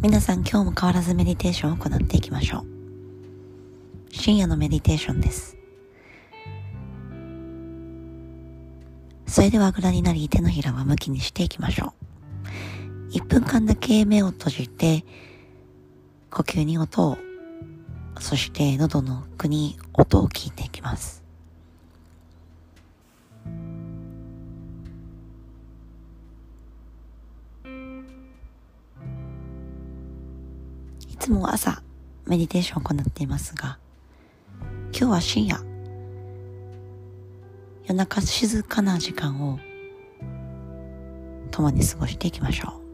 皆さん今日も変わらずメディテーションを行っていきましょう。深夜のメディテーションです。それではあぐらになり手のひらは向きにしていきましょう。1分間だけ目を閉じて呼吸に音をそして喉の奥に音を聞いていきます。つも朝メディテーションを行っていますが、今日は深夜、夜中静かな時間を共に過ごしていきましょう。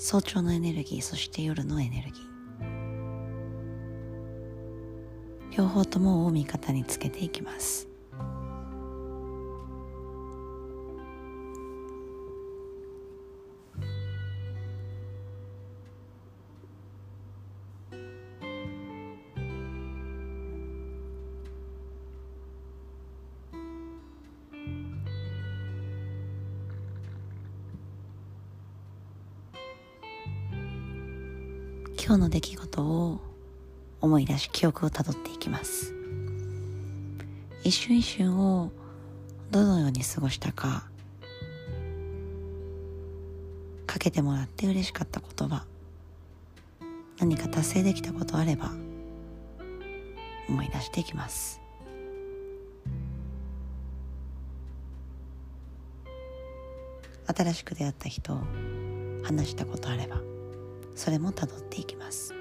早朝のエネルギーそして夜のエネルギー。両方ともを味方につけていきます。今日の出来事を思い出し記憶をたどっていきます。一瞬一瞬をどのように過ごしたかかけてもらって嬉しかった言葉何か達成できたことあれば思い出していきます。新しく出会った人話したことあればそれもたどっていきます。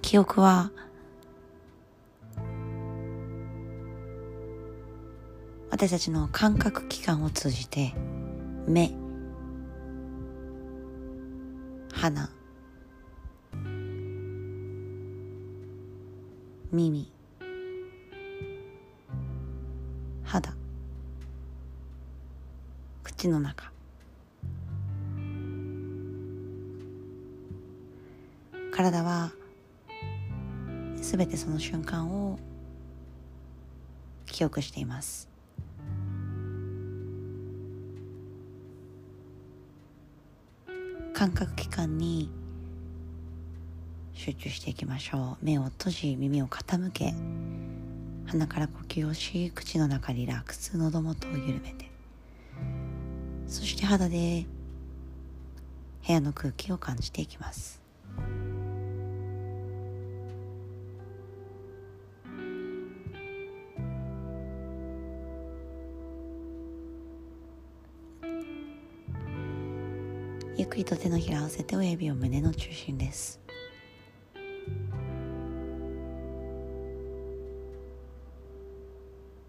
記憶は私たちの感覚器官を通じて目鼻耳肌口の中。体はすべてその瞬間を記憶しています。感覚器官に集中していきましょう。目を閉じ耳を傾け鼻から呼吸をし口の中リラックス喉元を緩めて。そして肌で部屋の空気を感じていきます。ゆっくりと手のひらを合わせて親指を胸の中心です。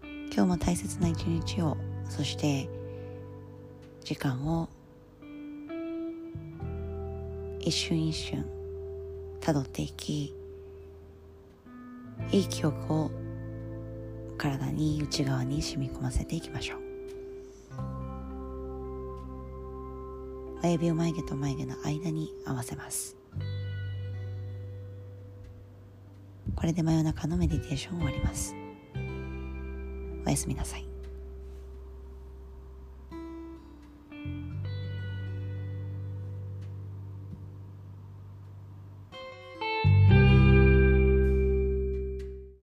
今日も大切な一日をそして時間を一瞬一瞬たどっていきいい記憶を体に内側に染み込ませていきましょう。親指を眉毛と眉毛の間に合わせます。これで真夜中のメディテーションを終わります。おやすみなさい。